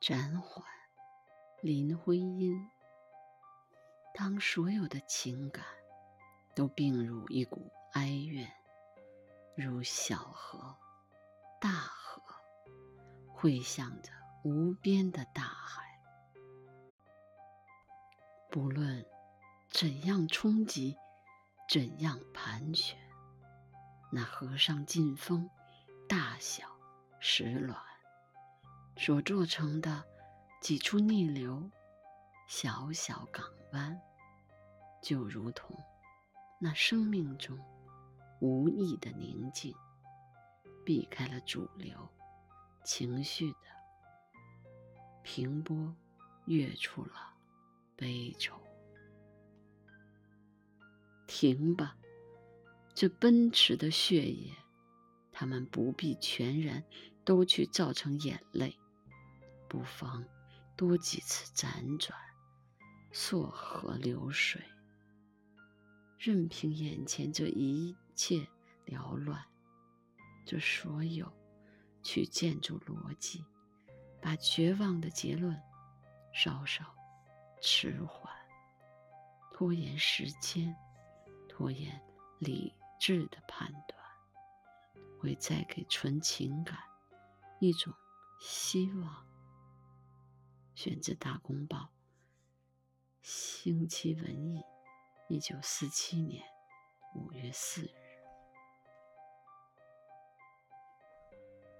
暂缓，林徽因。当所有的情感都并入一股哀怨，如小河、大河，汇向着无边的大海。不论怎样冲击，怎样盘旋，那河上劲风，大小石卵。所做成的几处逆流，小小港湾，就如同那生命中无意的宁静，避开了主流情绪的平波，跃出了悲愁。停吧，这奔驰的血液，他们不必全然都去造成眼泪。不妨多几次辗转，溯河流水，任凭眼前这一切缭乱，这所有去建筑逻辑，把绝望的结论稍稍迟缓，拖延时间，拖延理智的判断，会再给纯情感一种希望。选自《大公报》，星期文艺，一九四七年五月四日。